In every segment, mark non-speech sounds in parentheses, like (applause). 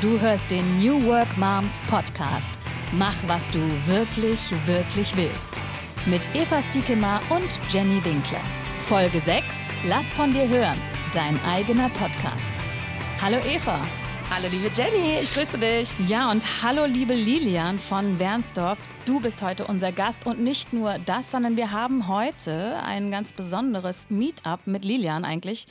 Du hörst den New Work Moms Podcast. Mach, was du wirklich, wirklich willst. Mit Eva Stiekema und Jenny Winkler. Folge 6. Lass von dir hören. Dein eigener Podcast. Hallo Eva. Hallo liebe Jenny, ich grüße dich. Ja, und hallo liebe Lilian von Wernsdorf. Du bist heute unser Gast und nicht nur das, sondern wir haben heute ein ganz besonderes Meetup mit Lilian eigentlich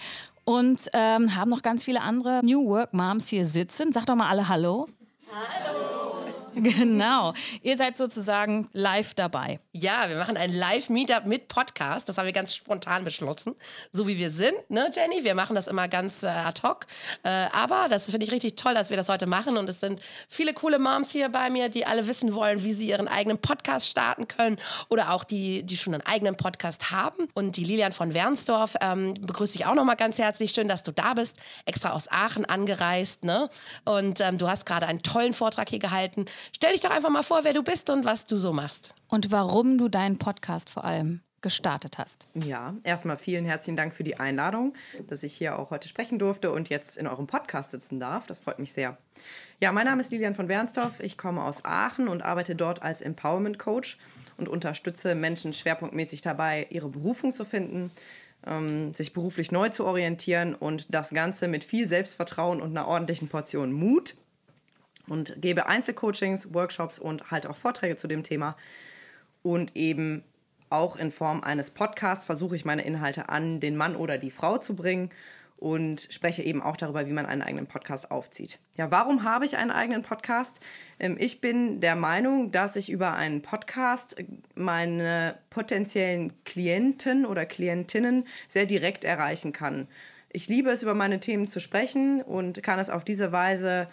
und ähm, haben noch ganz viele andere New Work Moms hier sitzen. Sag doch mal alle Hallo. Hallo. (laughs) Genau. Ihr seid sozusagen live dabei. Ja, wir machen ein Live-Meetup mit Podcast. Das haben wir ganz spontan beschlossen. So wie wir sind, ne, Jenny? Wir machen das immer ganz äh, ad hoc. Äh, aber das finde ich richtig toll, dass wir das heute machen. Und es sind viele coole Moms hier bei mir, die alle wissen wollen, wie sie ihren eigenen Podcast starten können. Oder auch die, die schon einen eigenen Podcast haben. Und die Lilian von Wernsdorf ähm, begrüße ich auch nochmal ganz herzlich. Schön, dass du da bist. Extra aus Aachen angereist. Ne? Und ähm, du hast gerade einen tollen Vortrag hier gehalten. Stell dich doch einfach mal vor, wer du bist und was du so machst. Und warum du deinen Podcast vor allem gestartet hast. Ja, erstmal vielen herzlichen Dank für die Einladung, dass ich hier auch heute sprechen durfte und jetzt in eurem Podcast sitzen darf. Das freut mich sehr. Ja, mein Name ist Lilian von Wernsdorf. Ich komme aus Aachen und arbeite dort als Empowerment Coach und unterstütze Menschen schwerpunktmäßig dabei, ihre Berufung zu finden, ähm, sich beruflich neu zu orientieren und das Ganze mit viel Selbstvertrauen und einer ordentlichen Portion Mut und gebe Einzelcoachings, Workshops und halt auch Vorträge zu dem Thema. Und eben auch in Form eines Podcasts versuche ich meine Inhalte an den Mann oder die Frau zu bringen und spreche eben auch darüber, wie man einen eigenen Podcast aufzieht. Ja, warum habe ich einen eigenen Podcast? Ähm, ich bin der Meinung, dass ich über einen Podcast meine potenziellen Klienten oder Klientinnen sehr direkt erreichen kann. Ich liebe es, über meine Themen zu sprechen und kann es auf diese Weise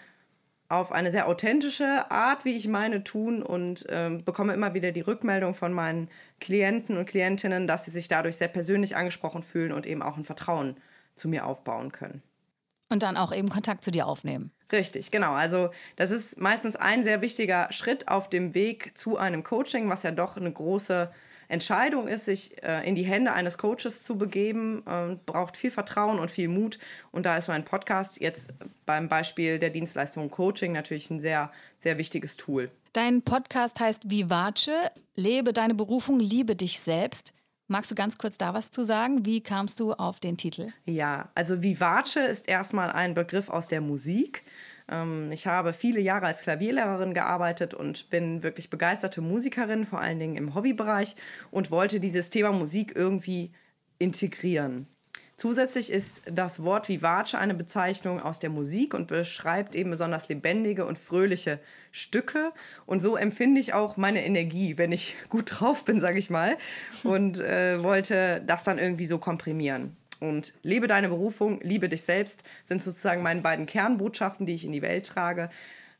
auf eine sehr authentische Art, wie ich meine, tun und äh, bekomme immer wieder die Rückmeldung von meinen Klienten und Klientinnen, dass sie sich dadurch sehr persönlich angesprochen fühlen und eben auch ein Vertrauen zu mir aufbauen können. Und dann auch eben Kontakt zu dir aufnehmen. Richtig, genau. Also das ist meistens ein sehr wichtiger Schritt auf dem Weg zu einem Coaching, was ja doch eine große Entscheidung ist, sich äh, in die Hände eines Coaches zu begeben, äh, braucht viel Vertrauen und viel Mut. Und da ist so ein Podcast jetzt beim Beispiel der Dienstleistung Coaching natürlich ein sehr, sehr wichtiges Tool. Dein Podcast heißt Vivace, lebe deine Berufung, liebe dich selbst. Magst du ganz kurz da was zu sagen? Wie kamst du auf den Titel? Ja, also Vivace ist erstmal ein Begriff aus der Musik. Ähm, ich habe viele Jahre als Klavierlehrerin gearbeitet und bin wirklich begeisterte Musikerin, vor allen Dingen im Hobbybereich und wollte dieses Thema Musik irgendwie integrieren. Zusätzlich ist das Wort Vivace eine Bezeichnung aus der Musik und beschreibt eben besonders lebendige und fröhliche Stücke. Und so empfinde ich auch meine Energie, wenn ich (laughs) gut drauf bin, sage ich mal. (laughs) Und äh, wollte das dann irgendwie so komprimieren. Und lebe deine Berufung, liebe dich selbst sind sozusagen meine beiden Kernbotschaften, die ich in die Welt trage,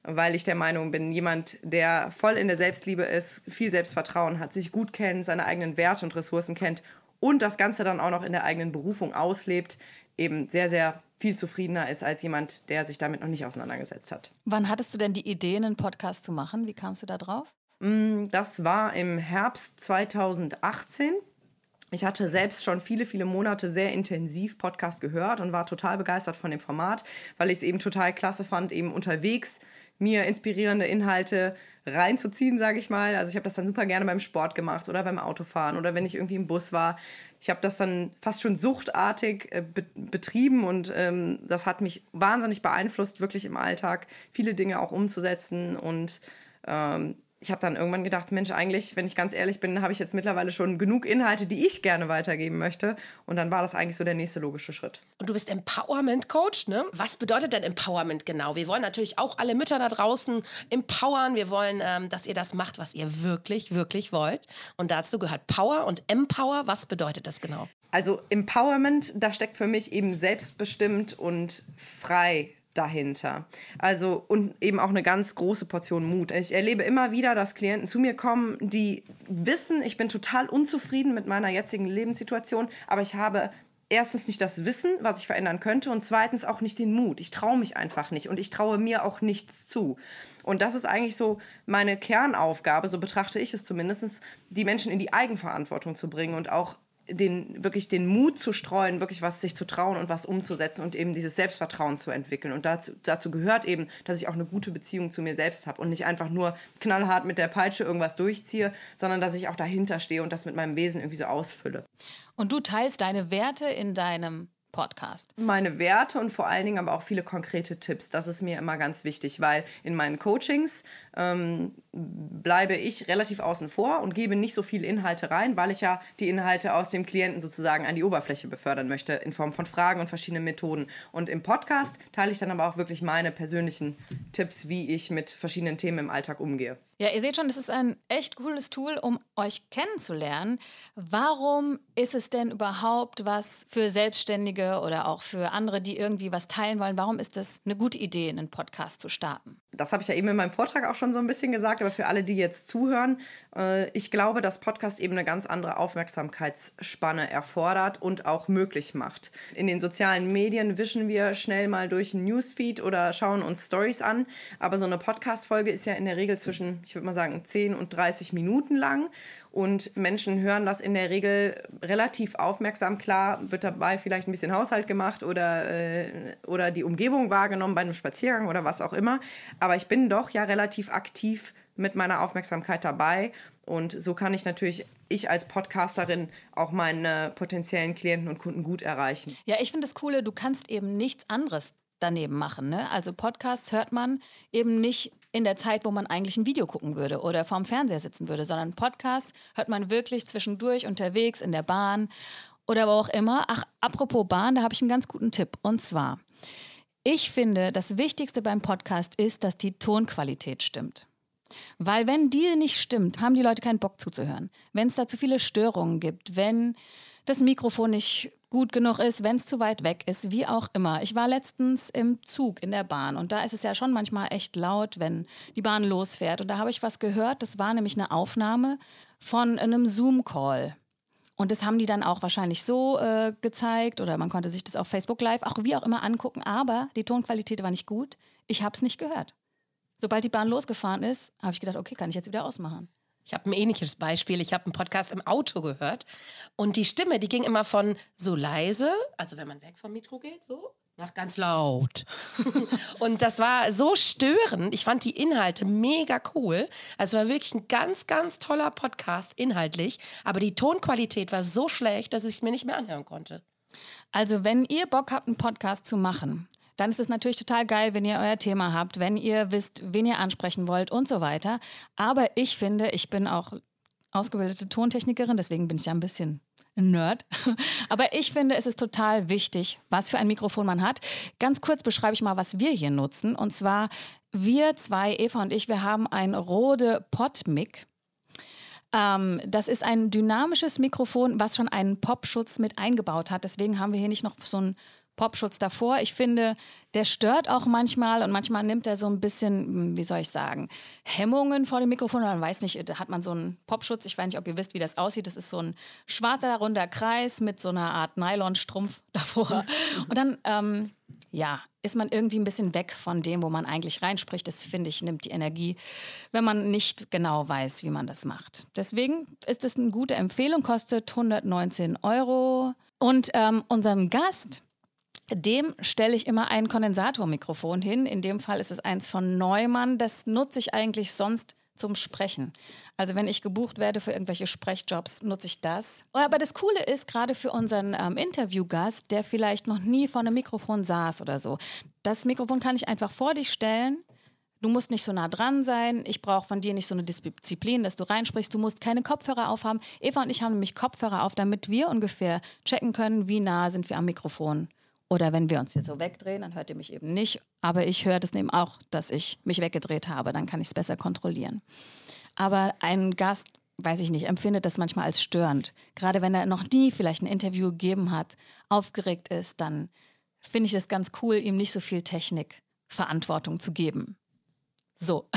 weil ich der Meinung bin, jemand, der voll in der Selbstliebe ist, viel Selbstvertrauen hat, sich gut kennt, seine eigenen Werte und Ressourcen kennt und das Ganze dann auch noch in der eigenen Berufung auslebt, eben sehr, sehr viel zufriedener ist als jemand, der sich damit noch nicht auseinandergesetzt hat. Wann hattest du denn die Idee, einen Podcast zu machen? Wie kamst du da drauf? Mm, das war im Herbst 2018. Ich hatte selbst schon viele, viele Monate sehr intensiv Podcast gehört und war total begeistert von dem Format, weil ich es eben total klasse fand, eben unterwegs mir inspirierende Inhalte reinzuziehen, sage ich mal. Also ich habe das dann super gerne beim Sport gemacht oder beim Autofahren oder wenn ich irgendwie im Bus war. Ich habe das dann fast schon suchtartig äh, be betrieben und ähm, das hat mich wahnsinnig beeinflusst, wirklich im Alltag viele Dinge auch umzusetzen und ähm, ich habe dann irgendwann gedacht, Mensch, eigentlich, wenn ich ganz ehrlich bin, habe ich jetzt mittlerweile schon genug Inhalte, die ich gerne weitergeben möchte. Und dann war das eigentlich so der nächste logische Schritt. Und du bist Empowerment Coach, ne? Was bedeutet denn Empowerment genau? Wir wollen natürlich auch alle Mütter da draußen empowern. Wir wollen, ähm, dass ihr das macht, was ihr wirklich, wirklich wollt. Und dazu gehört Power und Empower. Was bedeutet das genau? Also Empowerment, da steckt für mich eben selbstbestimmt und frei dahinter. Also und eben auch eine ganz große Portion Mut. Ich erlebe immer wieder, dass Klienten zu mir kommen, die wissen, ich bin total unzufrieden mit meiner jetzigen Lebenssituation, aber ich habe erstens nicht das Wissen, was ich verändern könnte und zweitens auch nicht den Mut. Ich traue mich einfach nicht und ich traue mir auch nichts zu. Und das ist eigentlich so meine Kernaufgabe, so betrachte ich es zumindest, die Menschen in die Eigenverantwortung zu bringen und auch den, wirklich den Mut zu streuen, wirklich was sich zu trauen und was umzusetzen und eben dieses Selbstvertrauen zu entwickeln. Und dazu, dazu gehört eben, dass ich auch eine gute Beziehung zu mir selbst habe und nicht einfach nur knallhart mit der Peitsche irgendwas durchziehe, sondern dass ich auch dahinter stehe und das mit meinem Wesen irgendwie so ausfülle. Und du teilst deine Werte in deinem Podcast? Meine Werte und vor allen Dingen aber auch viele konkrete Tipps. Das ist mir immer ganz wichtig, weil in meinen Coachings ähm, bleibe ich relativ außen vor und gebe nicht so viele Inhalte rein, weil ich ja die Inhalte aus dem Klienten sozusagen an die Oberfläche befördern möchte in Form von Fragen und verschiedenen Methoden. Und im Podcast teile ich dann aber auch wirklich meine persönlichen Tipps, wie ich mit verschiedenen Themen im Alltag umgehe. Ja, ihr seht schon, das ist ein echt cooles Tool, um euch kennenzulernen. Warum ist es denn überhaupt was für Selbstständige oder auch für andere, die irgendwie was teilen wollen? Warum ist das eine gute Idee, einen Podcast zu starten? Das habe ich ja eben in meinem Vortrag auch schon so ein bisschen gesagt, aber für alle, die jetzt zuhören, äh, ich glaube, dass Podcast eben eine ganz andere Aufmerksamkeitsspanne erfordert und auch möglich macht. In den sozialen Medien wischen wir schnell mal durch ein Newsfeed oder schauen uns Stories an, aber so eine Podcast-Folge ist ja in der Regel zwischen, ich würde mal sagen, 10 und 30 Minuten lang und Menschen hören das in der Regel relativ aufmerksam. Klar wird dabei vielleicht ein bisschen Haushalt gemacht oder, äh, oder die Umgebung wahrgenommen bei einem Spaziergang oder was auch immer. Aber ich bin doch ja relativ aktiv mit meiner Aufmerksamkeit dabei. Und so kann ich natürlich, ich als Podcasterin, auch meine potenziellen Klienten und Kunden gut erreichen. Ja, ich finde das Coole, du kannst eben nichts anderes daneben machen. Ne? Also Podcasts hört man eben nicht in der Zeit, wo man eigentlich ein Video gucken würde oder vorm Fernseher sitzen würde, sondern Podcasts hört man wirklich zwischendurch unterwegs in der Bahn oder wo auch immer. Ach, apropos Bahn, da habe ich einen ganz guten Tipp. Und zwar, ich finde, das Wichtigste beim Podcast ist, dass die Tonqualität stimmt. Weil wenn die nicht stimmt, haben die Leute keinen Bock zuzuhören. Wenn es da zu viele Störungen gibt, wenn das Mikrofon nicht gut genug ist, wenn es zu weit weg ist, wie auch immer. Ich war letztens im Zug in der Bahn und da ist es ja schon manchmal echt laut, wenn die Bahn losfährt. Und da habe ich was gehört, das war nämlich eine Aufnahme von einem Zoom-Call. Und das haben die dann auch wahrscheinlich so äh, gezeigt oder man konnte sich das auf Facebook Live, auch wie auch immer angucken, aber die Tonqualität war nicht gut. Ich habe es nicht gehört. Sobald die Bahn losgefahren ist, habe ich gedacht, okay, kann ich jetzt wieder ausmachen. Ich habe ein ähnliches Beispiel. Ich habe einen Podcast im Auto gehört und die Stimme, die ging immer von so leise, also wenn man weg vom Mikro geht, so, nach ganz laut. (laughs) und das war so störend. Ich fand die Inhalte mega cool. Also war wirklich ein ganz, ganz toller Podcast inhaltlich, aber die Tonqualität war so schlecht, dass ich es mir nicht mehr anhören konnte. Also wenn ihr Bock habt, einen Podcast zu machen, dann ist es natürlich total geil, wenn ihr euer Thema habt, wenn ihr wisst, wen ihr ansprechen wollt und so weiter. Aber ich finde, ich bin auch ausgebildete Tontechnikerin, deswegen bin ich ja ein bisschen Nerd. (laughs) Aber ich finde, es ist total wichtig, was für ein Mikrofon man hat. Ganz kurz beschreibe ich mal, was wir hier nutzen. Und zwar, wir zwei, Eva und ich, wir haben ein Rode Podmic. Ähm, das ist ein dynamisches Mikrofon, was schon einen Popschutz mit eingebaut hat. Deswegen haben wir hier nicht noch so ein Popschutz davor. Ich finde, der stört auch manchmal und manchmal nimmt er so ein bisschen, hm, wie soll ich sagen, Hemmungen vor dem Mikrofon. Man weiß nicht, da hat man so einen Popschutz. Ich weiß nicht, ob ihr wisst, wie das aussieht. Das ist so ein schwarzer, runder Kreis mit so einer Art Nylonstrumpf (laughs) davor. Und dann, ähm, ja, ist man irgendwie ein bisschen weg von dem, wo man eigentlich reinspricht. Das finde ich, nimmt die Energie, wenn man nicht genau weiß, wie man das macht. Deswegen ist es eine gute Empfehlung, kostet 119 Euro. Und ähm, unseren Gast, dem stelle ich immer ein Kondensatormikrofon hin. In dem Fall ist es eins von Neumann. Das nutze ich eigentlich sonst zum Sprechen. Also wenn ich gebucht werde für irgendwelche Sprechjobs, nutze ich das. Aber das Coole ist, gerade für unseren ähm, Interviewgast, der vielleicht noch nie vor einem Mikrofon saß oder so, das Mikrofon kann ich einfach vor dich stellen. Du musst nicht so nah dran sein. Ich brauche von dir nicht so eine Disziplin, dass du reinsprichst. Du musst keine Kopfhörer aufhaben. Eva und ich haben nämlich Kopfhörer auf, damit wir ungefähr checken können, wie nah sind wir am Mikrofon. Oder wenn wir uns jetzt so wegdrehen, dann hört ihr mich eben nicht. Aber ich höre das eben auch, dass ich mich weggedreht habe. Dann kann ich es besser kontrollieren. Aber ein Gast, weiß ich nicht, empfindet das manchmal als störend. Gerade wenn er noch nie vielleicht ein Interview gegeben hat, aufgeregt ist, dann finde ich es ganz cool, ihm nicht so viel Technikverantwortung zu geben. So.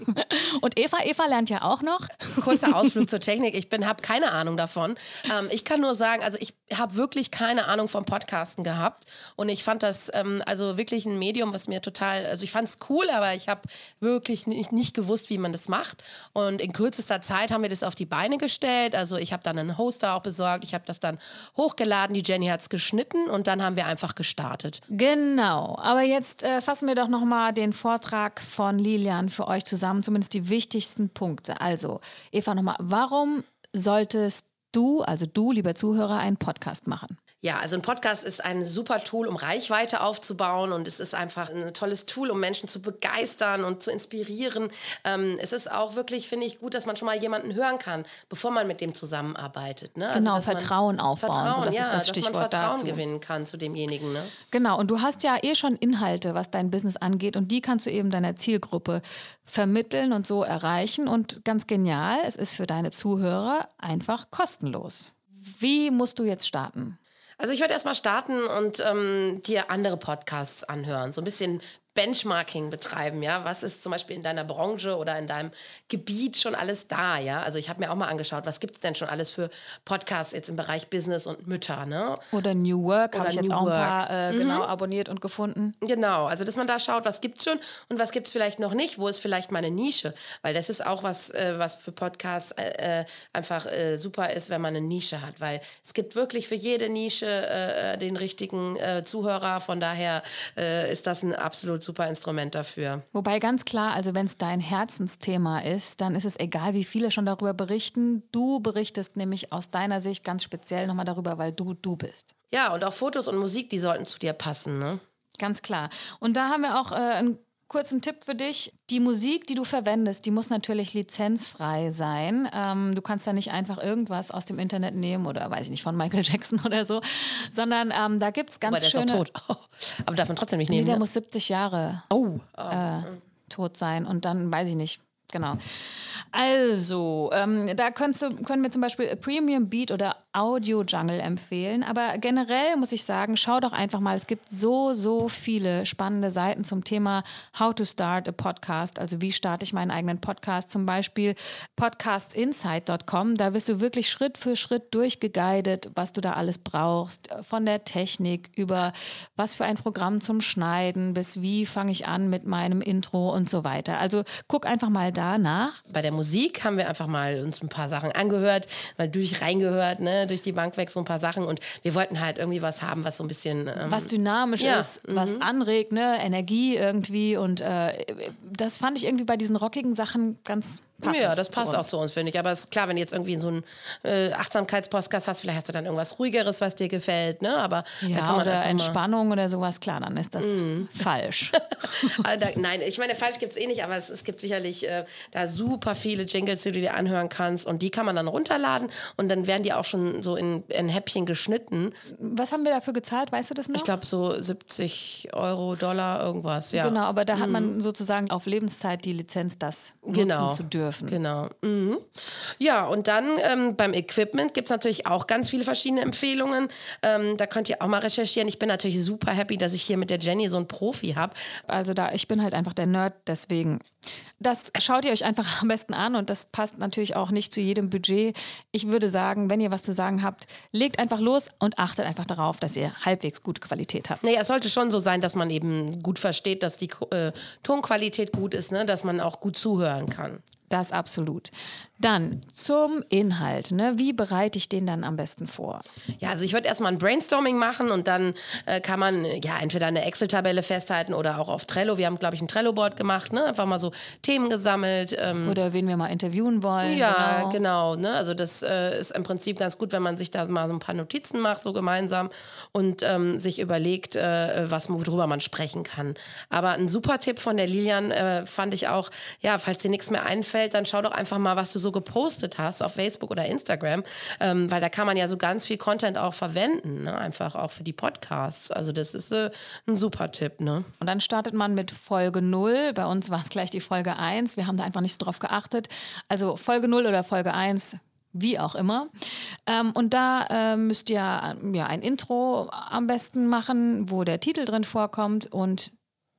(laughs) Und Eva, Eva lernt ja auch noch. Kurzer Ausflug zur Technik. Ich habe keine Ahnung davon. Ähm, ich kann nur sagen, also ich habe wirklich keine Ahnung vom Podcasten gehabt. Und ich fand das ähm, also wirklich ein Medium, was mir total, also ich fand es cool, aber ich habe wirklich nicht, nicht gewusst, wie man das macht. Und in kürzester Zeit haben wir das auf die Beine gestellt, also ich habe dann einen Hoster auch besorgt, ich habe das dann hochgeladen, die Jenny hat es geschnitten und dann haben wir einfach gestartet. Genau, aber jetzt äh, fassen wir doch nochmal den Vortrag von Lilian für euch zusammen, zumindest die wichtigsten Punkte. Also Eva nochmal, warum solltest du, also du, lieber Zuhörer, einen Podcast machen? Ja, also ein Podcast ist ein super Tool, um Reichweite aufzubauen und es ist einfach ein tolles Tool, um Menschen zu begeistern und zu inspirieren. Ähm, es ist auch wirklich, finde ich, gut, dass man schon mal jemanden hören kann, bevor man mit dem zusammenarbeitet. Ne? Also, genau, Vertrauen aufbauen. Vertrauen, so, das ja, ist das Stichwort dass man Vertrauen dazu. gewinnen kann zu demjenigen. Ne? Genau, und du hast ja eh schon Inhalte, was dein Business angeht und die kannst du eben deiner Zielgruppe vermitteln und so erreichen. Und ganz genial, es ist für deine Zuhörer einfach kostenlos. Wie musst du jetzt starten? Also ich würde erstmal starten und ähm, dir andere Podcasts anhören. So ein bisschen Benchmarking betreiben, ja. Was ist zum Beispiel in deiner Branche oder in deinem Gebiet schon alles da, ja? Also ich habe mir auch mal angeschaut, was gibt es denn schon alles für Podcasts jetzt im Bereich Business und Mütter, ne? Oder New Work habe ich jetzt New auch ein Work. paar äh, genau abonniert und gefunden. Genau, also dass man da schaut, was gibt's schon und was gibt's vielleicht noch nicht, wo ist vielleicht meine Nische, weil das ist auch was, äh, was für Podcasts äh, äh, einfach äh, super ist, wenn man eine Nische hat, weil es gibt wirklich für jede Nische äh, den richtigen Zuhörer, von daher ist das ein absolut super Instrument dafür. Wobei ganz klar, also wenn es dein Herzensthema ist, dann ist es egal, wie viele schon darüber berichten. Du berichtest nämlich aus deiner Sicht ganz speziell nochmal darüber, weil du du bist. Ja, und auch Fotos und Musik, die sollten zu dir passen, ne? Ganz klar. Und da haben wir auch äh, einen kurzen Tipp für dich. Die Musik, die du verwendest, die muss natürlich lizenzfrei sein. Ähm, du kannst da nicht einfach irgendwas aus dem Internet nehmen oder weiß ich nicht, von Michael Jackson (laughs) oder so, sondern ähm, da gibt es ganz Aber der schöne... ist tot. (laughs) Aber darf man trotzdem nicht Nee, nehmen. der ne? muss 70 Jahre oh. äh, tot sein und dann weiß ich nicht. Genau. Also, ähm, da du, können wir zum Beispiel Premium Beat oder Audio Jungle empfehlen. Aber generell muss ich sagen, schau doch einfach mal. Es gibt so, so viele spannende Seiten zum Thema How to Start a Podcast. Also, wie starte ich meinen eigenen Podcast? Zum Beispiel podcastinsight.com. Da wirst du wirklich Schritt für Schritt durchgeguidet, was du da alles brauchst. Von der Technik über was für ein Programm zum Schneiden bis wie fange ich an mit meinem Intro und so weiter. Also, guck einfach mal da nach. Bei der Musik haben wir einfach mal uns ein paar Sachen angehört, mal durch reingehört, ne, durch die Bank weg so ein paar Sachen und wir wollten halt irgendwie was haben, was so ein bisschen ähm, was dynamisch Ja, ist, was anregt, ne? Energie irgendwie. Und äh, das fand ich irgendwie bei diesen rockigen Sachen ganz passend. Ja, das passt auch zu uns, finde ich. Aber es ist klar, wenn du jetzt irgendwie so einen äh, Achtsamkeitspodcast hast, vielleicht hast du dann irgendwas ruhigeres, was dir gefällt, ne? Aber da Ja, kann man oder Entspannung oder sowas, klar, dann ist das falsch. (laughs) Ah, da, nein, ich meine, falsch gibt es eh nicht, aber es, es gibt sicherlich äh, da super viele Jingles, die du dir anhören kannst und die kann man dann runterladen und dann werden die auch schon so in, in Häppchen geschnitten. Was haben wir dafür gezahlt, weißt du das noch? Ich glaube so 70 Euro, Dollar, irgendwas, ja. Genau, aber da hat man sozusagen auf Lebenszeit die Lizenz, das Genau. nutzen zu dürfen. Genau. Mhm. Ja, und dann ähm, beim Equipment gibt es natürlich auch ganz viele verschiedene Empfehlungen. Ähm, da könnt ihr auch mal recherchieren. Ich bin natürlich super happy, dass ich hier mit der Jenny so einen Profi habe. Also da, ich bin halt einfach der Nerd, deswegen. Das schaut ihr euch einfach am besten an und das passt natürlich auch nicht zu jedem Budget. Ich würde sagen, wenn ihr was zu sagen habt, legt einfach los und achtet einfach darauf, dass ihr halbwegs gute Qualität habt. Naja, es sollte schon so sein, dass man eben gut versteht, dass die äh, Tonqualität gut ist, ne? dass man auch gut zuhören kann. Das absolut. Dann zum Inhalt. Ne? Wie bereite ich den dann am besten vor? Ja, also ich würde erstmal ein Brainstorming machen und dann äh, kann man ja entweder eine Excel-Tabelle festhalten oder auch auf Trello. Wir haben, glaube ich, ein Trello-Board gemacht, ne? einfach mal so Themen gesammelt. Ähm, Oder wen wir mal interviewen wollen. Ja, genau. genau. ne? Also das äh, ist im Prinzip ganz gut, wenn man sich da mal so ein paar Notizen macht, so gemeinsam und ähm, sich überlegt, äh, was worüber man sprechen kann. Aber ein super Tipp von der Lilian äh, fand ich auch, ja, falls dir nichts mehr einfällt, dann schau doch einfach mal, was du so gepostet hast auf Facebook oder Instagram, ähm, weil da kann man ja so ganz viel Content auch verwenden, ne? einfach auch für die Podcasts. Also das ist äh, ein super Tipp, ne? Und dann startet man mit Folge 0. Bei uns war es gleich die Folge 1. Wir haben da einfach nicht so drauf geachtet. Also Folge 0 oder Folge 1, wie auch immer. Ähm, und da äh, müsst ihr äh, ja, ein Intro am besten machen, wo der Titel drin vorkommt und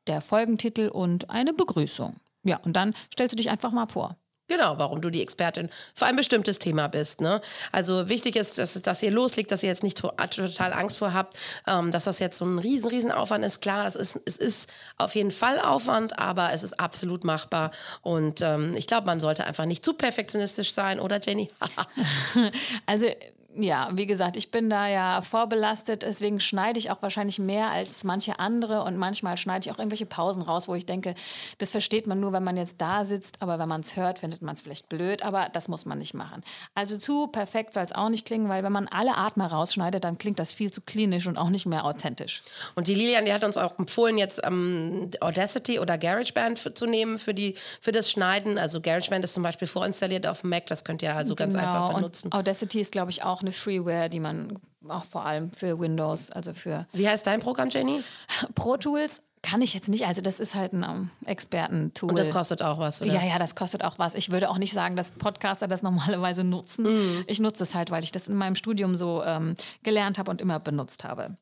der Folgentitel und eine Begrüßung. Ja, und dann stellst du dich einfach mal vor. Genau, warum du die Expertin für ein bestimmtes Thema bist. Ne? Also wichtig ist, dass, dass ihr loslegt, dass ihr jetzt nicht total Angst vor habt, ähm, dass das jetzt so ein riesen, riesen Aufwand ist. Klar, es ist, es ist auf jeden Fall Aufwand, aber es ist absolut machbar. Und ähm, ich glaube, man sollte einfach nicht zu perfektionistisch sein, oder Jenny? (laughs) (laughs) also ja, wie gesagt, ich bin da ja vorbelastet, deswegen schneide ich auch wahrscheinlich mehr als manche andere und manchmal schneide ich auch irgendwelche Pausen raus, wo ich denke, das versteht man nur, wenn man jetzt da sitzt, aber wenn man es hört, findet man es vielleicht blöd, aber das muss man nicht machen. Also zu perfekt soll es auch nicht klingen, weil wenn man alle Atmer rausschneidet, dann klingt das viel zu klinisch und auch nicht mehr authentisch. Und die Lilian, die hat uns auch empfohlen, jetzt ähm, Audacity oder GarageBand für, zu nehmen für, die, für das Schneiden. Also GarageBand ist zum Beispiel vorinstalliert auf dem Mac, das könnt ihr also ganz genau. einfach benutzen. Und Audacity ist, glaube ich, auch eine Freeware, die man auch vor allem für Windows, also für. Wie heißt dein Programm, Jenny? (laughs) Pro Tools. Kann ich jetzt nicht, also das ist halt ein um, ähm, Expertentool. Und das kostet auch was, oder? Ja, ja, das kostet auch was. Ich würde auch nicht sagen, dass Podcaster das (laughs) normalerweise nutzen. Mm. Ich nutze es halt, weil ich das in meinem Studium so ähm, gelernt habe und immer benutzt habe.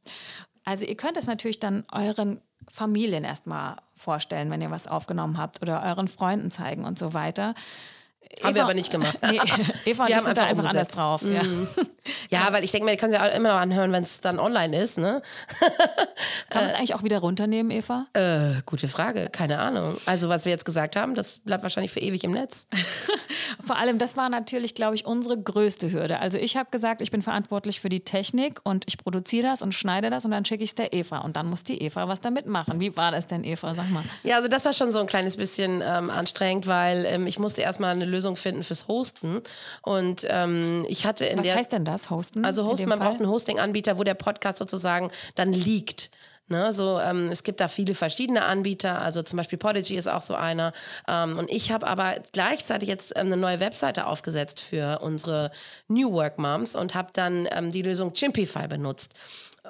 Also ihr könnt es natürlich dann euren Familien erstmal vorstellen, wenn ihr was aufgenommen habt oder euren Freunden zeigen und so weiter. Eva, haben wir aber nicht gemacht. (laughs) Nee, Eva wir haben einfach, einfach anders drauf. Ja, mhm. ja weil ich denke mir, die können sie ja immer noch anhören, wenn es dann online ist. Ne? (laughs) Kann man es eigentlich auch wieder runternehmen, Eva? Äh, gute Frage, keine Ahnung. Also was wir jetzt gesagt haben, das bleibt wahrscheinlich für ewig im Netz. (laughs) Vor allem, das war natürlich, glaube ich, unsere größte Hürde. Also ich habe gesagt, ich bin verantwortlich für die Technik und ich produziere das und schneide das und dann schicke ich es der Eva und dann muss die Eva was damit machen. Wie war das denn, Eva? Sag mal. Ja, also das war schon so ein kleines bisschen ähm, anstrengend, weil ähm, ich musste erstmal eine Lösung finden fürs Hosten. Und ähm, ich hatte in Was der. Was heißt denn das, Hosten? Also Hosten, man Fall? braucht einen Hosting-Anbieter, wo der Podcast sozusagen dann liegt. Ne, so, ähm, es gibt da viele verschiedene Anbieter, also zum Beispiel Podigy ist auch so einer. Ähm, und ich habe aber gleichzeitig jetzt ähm, eine neue Webseite aufgesetzt für unsere New Work Moms und habe dann ähm, die Lösung Chimpify benutzt.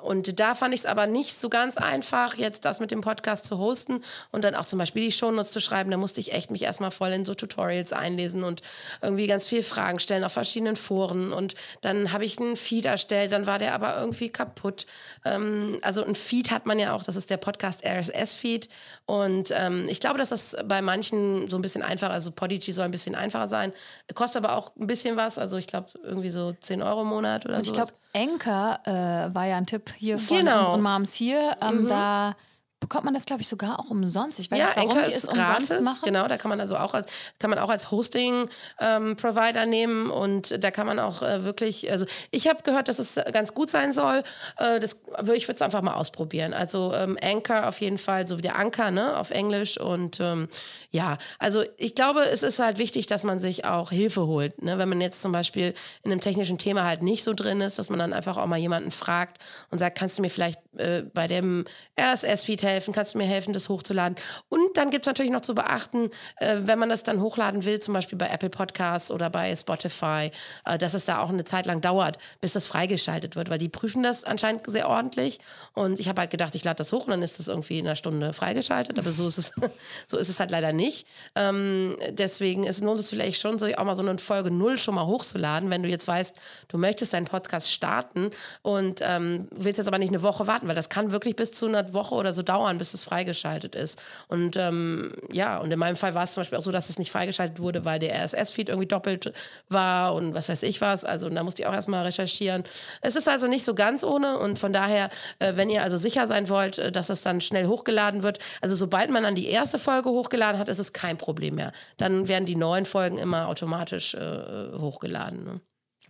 Und da fand ich es aber nicht so ganz einfach, jetzt das mit dem Podcast zu hosten und dann auch zum Beispiel die Shownotes zu schreiben. Da musste ich echt mich erstmal voll in so Tutorials einlesen und irgendwie ganz viel Fragen stellen auf verschiedenen Foren. Und dann habe ich einen Feed erstellt, dann war der aber irgendwie kaputt. Ähm, also ein Feed hat man ja auch, das ist der Podcast RSS-Feed. Und ähm, ich glaube, dass das bei manchen so ein bisschen einfacher, also Podigy soll ein bisschen einfacher sein, kostet aber auch ein bisschen was. Also ich glaube irgendwie so 10 Euro im Monat oder so. Ich glaube, Anchor äh, war ja ein Tipp hier von genau. unseren Moms hier. Ähm, mhm. Da bekommt man das, glaube ich, sogar auch umsonst. Ich weiß ja, nicht, warum Anchor die ist gratis. Machen. Genau, da kann man also auch als, kann man auch als Hosting-Provider ähm, nehmen und da kann man auch äh, wirklich, also ich habe gehört, dass es ganz gut sein soll. Äh, das, ich würde es einfach mal ausprobieren. Also ähm, Anchor auf jeden Fall, so wie der Anker ne, auf Englisch und ähm, ja, also ich glaube, es ist halt wichtig, dass man sich auch Hilfe holt. Ne? Wenn man jetzt zum Beispiel in einem technischen Thema halt nicht so drin ist, dass man dann einfach auch mal jemanden fragt und sagt, kannst du mir vielleicht äh, bei dem RSS-Feed helfen, kannst du mir helfen, das hochzuladen. Und dann gibt es natürlich noch zu beachten, äh, wenn man das dann hochladen will, zum Beispiel bei Apple Podcasts oder bei Spotify, äh, dass es da auch eine Zeit lang dauert, bis das freigeschaltet wird, weil die prüfen das anscheinend sehr ordentlich. Und ich habe halt gedacht, ich lade das hoch und dann ist das irgendwie in einer Stunde freigeschaltet, aber so ist es, (laughs) so ist es halt leider nicht. Ähm, deswegen ist, es vielleicht schon, so, auch mal so eine Folge null schon mal hochzuladen, wenn du jetzt weißt, du möchtest deinen Podcast starten und ähm, willst jetzt aber nicht eine Woche warten, weil das kann wirklich bis zu einer Woche oder so dauern dauern, bis es freigeschaltet ist. Und ähm, ja, und in meinem Fall war es zum Beispiel auch so, dass es nicht freigeschaltet wurde, weil der RSS-Feed irgendwie doppelt war und was weiß ich was. Also da musste ich auch erstmal recherchieren. Es ist also nicht so ganz ohne und von daher, äh, wenn ihr also sicher sein wollt, äh, dass es dann schnell hochgeladen wird, also sobald man dann die erste Folge hochgeladen hat, ist es kein Problem mehr. Dann werden die neuen Folgen immer automatisch äh, hochgeladen. Ne?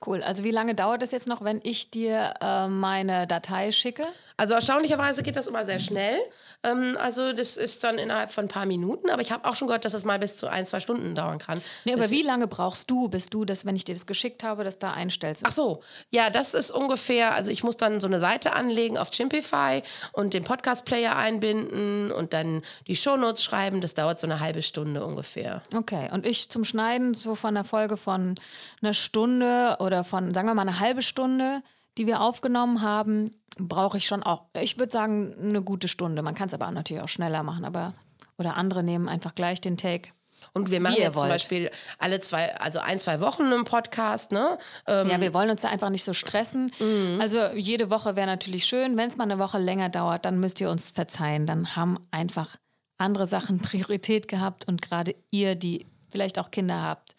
Cool. Also wie lange dauert es jetzt noch, wenn ich dir äh, meine Datei schicke? Also erstaunlicherweise geht das immer sehr schnell. Ähm, also das ist dann innerhalb von ein paar Minuten. Aber ich habe auch schon gehört, dass das mal bis zu ein, zwei Stunden dauern kann. Nee, aber wie lange brauchst du, bis du das, wenn ich dir das geschickt habe, das da einstellst? Ach so, ja, das ist ungefähr, also ich muss dann so eine Seite anlegen auf Chimpify und den Podcast-Player einbinden und dann die Shownotes schreiben. Das dauert so eine halbe Stunde ungefähr. Okay, und ich zum Schneiden so von einer Folge von einer Stunde oder von, sagen wir mal, eine halbe Stunde die wir aufgenommen haben, brauche ich schon auch, ich würde sagen, eine gute Stunde. Man kann es aber natürlich auch schneller machen, aber oder andere nehmen einfach gleich den Take. Und wir machen jetzt wollt. zum Beispiel alle zwei, also ein, zwei Wochen einen Podcast, ne? Ähm ja, wir wollen uns da einfach nicht so stressen. Mhm. Also jede Woche wäre natürlich schön. Wenn es mal eine Woche länger dauert, dann müsst ihr uns verzeihen. Dann haben einfach andere Sachen (laughs) Priorität gehabt und gerade ihr, die vielleicht auch Kinder habt,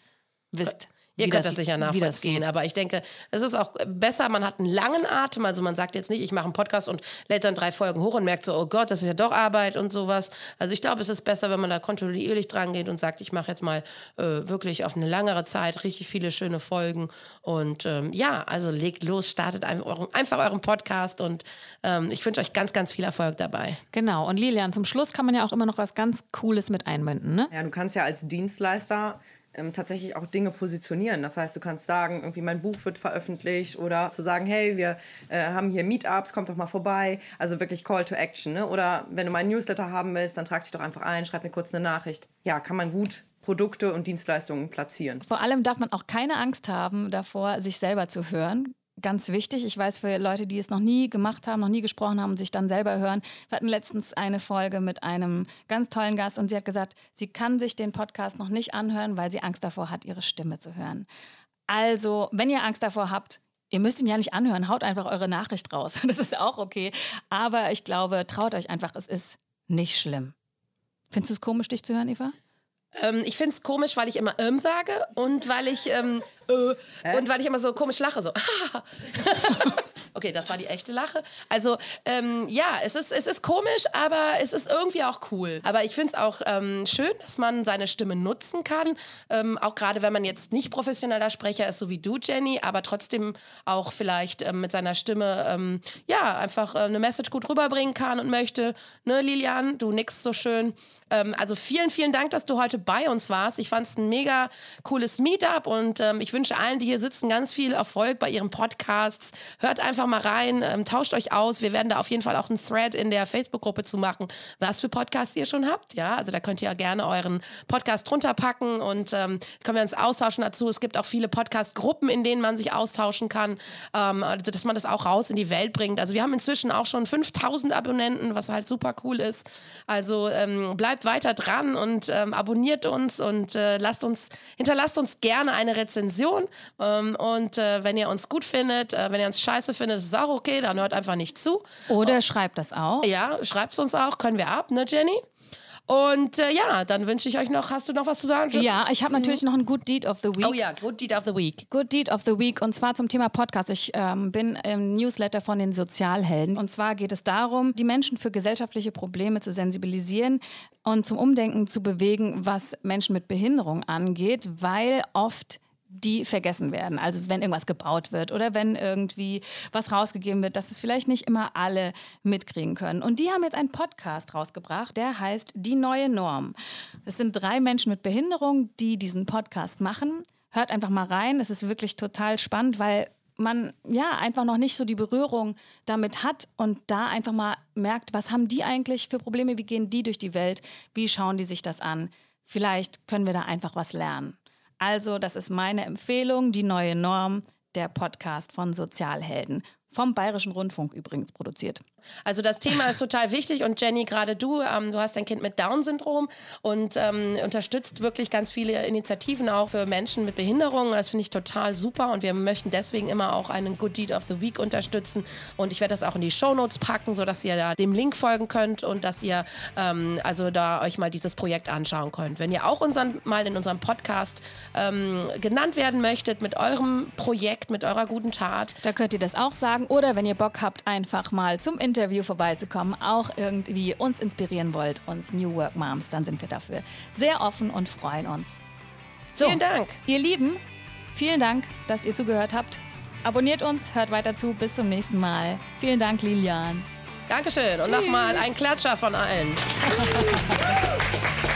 wisst. Ihr wie könnt das, das sicher nachvollziehen, aber ich denke, es ist auch besser, man hat einen langen Atem, also man sagt jetzt nicht, ich mache einen Podcast und lädt dann drei Folgen hoch und merkt so, oh Gott, das ist ja doch Arbeit und sowas. Also ich glaube, es ist besser, wenn man da kontinuierlich dran geht und sagt, ich mache jetzt mal äh, wirklich auf eine langere Zeit richtig viele schöne Folgen und ähm, ja, also legt los, startet einfach euren, einfach euren Podcast und ähm, ich wünsche euch ganz, ganz viel Erfolg dabei. Genau. Und Lilian, zum Schluss kann man ja auch immer noch was ganz Cooles mit einbinden, ne? Ja, du kannst ja als Dienstleister ähm, tatsächlich auch Dinge positionieren. Das heißt, du kannst sagen, irgendwie mein Buch wird veröffentlicht oder zu sagen, hey, wir äh, haben hier Meetups, kommt doch mal vorbei. Also wirklich Call to Action. Ne? Oder wenn du meinen Newsletter haben willst, dann trag dich doch einfach ein, schreib mir kurz eine Nachricht. Ja, kann man gut Produkte und Dienstleistungen platzieren. Vor allem darf man auch keine Angst haben davor, sich selber zu hören. Ganz wichtig, ich weiß für Leute, die es noch nie gemacht haben, noch nie gesprochen haben und sich dann selber hören. Wir hatten letztens eine Folge mit einem ganz tollen Gast und sie hat gesagt, sie kann sich den Podcast noch nicht anhören, weil sie Angst davor hat, ihre Stimme zu hören. Also, wenn ihr Angst davor habt, ihr müsst ihn ja nicht anhören, haut einfach eure Nachricht raus. (laughs) Das ist auch okay. Aber ich glaube, traut euch einfach, es ist nicht schlimm. Findest du es komisch, dich zu hören, Eva? Ähm, ich finde es komisch, weil ich immer ähm sage und weil ich ähm, äh, und weil ich immer so komisch lache. So. (laughs) okay, das war die echte Lache. Also ähm, ja, es ist, es ist komisch, aber es ist irgendwie auch cool. Aber ich finde es auch ähm, schön, dass man seine Stimme nutzen kann. Ähm, auch gerade wenn man jetzt nicht professioneller Sprecher ist, so wie du, Jenny, aber trotzdem auch vielleicht ähm, mit seiner Stimme ähm, ja einfach äh, eine Message gut rüberbringen kann und möchte. Ne, Lilian, du nix so schön. Ähm, also vielen, vielen Dank, dass du heute bei uns warst. Ich fand es ein mega cooles Meetup und ich wünsche allen, die hier sitzen, ganz viel Erfolg bei ihren Podcasts. Hört einfach mal rein, ähm, tauscht euch aus. Wir werden da auf jeden Fall auch einen Thread in der Facebook-Gruppe zu machen, was für Podcasts ihr schon habt. Ja, also da könnt ihr ja gerne euren Podcast drunter packen und ähm, können wir uns austauschen dazu. Es gibt auch viele Podcast-Gruppen, in denen man sich austauschen kann, ähm, also dass man das auch raus in die Welt bringt. Also wir haben inzwischen auch schon 5000 Abonnenten, was halt super cool ist. Also ähm, bleibt weiter dran und ähm, abonniert uns und äh, lasst uns, hinterlasst uns gerne eine Rezension. Ähm, und äh, wenn ihr uns gut findet, äh, wenn ihr uns scheiße findet, ist es auch okay, dann hört einfach nicht zu. Oder schreibt das auch. Ja, schreibt es uns auch, können wir ab, ne, Jenny? Und äh, ja, dann wünsche ich euch noch, hast du noch was zu sagen? Jess? Ja, ich habe natürlich noch ein Good Deed of the Week. Oh ja, Good Deed of the Week. Good Deed of the Week und zwar zum Thema Podcast. Ich ähm, bin im Newsletter von den Sozialhelden und zwar geht es darum, die Menschen für gesellschaftliche Probleme zu sensibilisieren und zum Umdenken zu bewegen, was Menschen mit Behinderung angeht, weil oft die vergessen werden. Also wenn irgendwas gebaut wird oder wenn irgendwie was rausgegeben wird, dass es vielleicht nicht immer alle mitkriegen können. Und die haben jetzt einen Podcast rausgebracht, der heißt Die neue Norm. Es sind drei Menschen mit Behinderung, die diesen Podcast machen. Hört einfach mal rein. Es ist wirklich total spannend, weil man ja einfach noch nicht so die Berührung damit hat und da einfach mal merkt, was haben die eigentlich für Probleme, wie gehen die durch die Welt, wie schauen die sich das an. Vielleicht können wir da einfach was lernen. Also, das ist meine Empfehlung, die neue Norm, der Podcast von Sozialhelden. Vom Bayerischen Rundfunk übrigens produziert. Also das Thema ist total wichtig und Jenny, gerade du, ähm, du hast ein Kind mit Down-Syndrom und ähm, unterstützt wirklich ganz viele Initiativen auch für Menschen mit Behinderungen. Das finde ich total super und wir möchten deswegen immer auch einen Good Deed of the Week unterstützen und ich werde das auch in die Shownotes packen, sodass ihr da dem Link folgen könnt und dass ihr ähm, also da euch mal dieses Projekt anschauen könnt. Wenn ihr auch unseren, mal in unserem Podcast ähm, genannt werden möchtet mit eurem Projekt, mit eurer guten Tat, Da könnt ihr das auch sagen. Oder wenn ihr Bock habt, einfach mal zum Interview vorbeizukommen, auch irgendwie uns inspirieren wollt, uns New Work Moms, dann sind wir dafür sehr offen und freuen uns. So, vielen Dank. Ihr Lieben, vielen Dank, dass ihr zugehört habt. Abonniert uns, hört weiter zu. Bis zum nächsten Mal. Vielen Dank, Lilian. Dankeschön und nochmal ein Klatscher von allen. (laughs)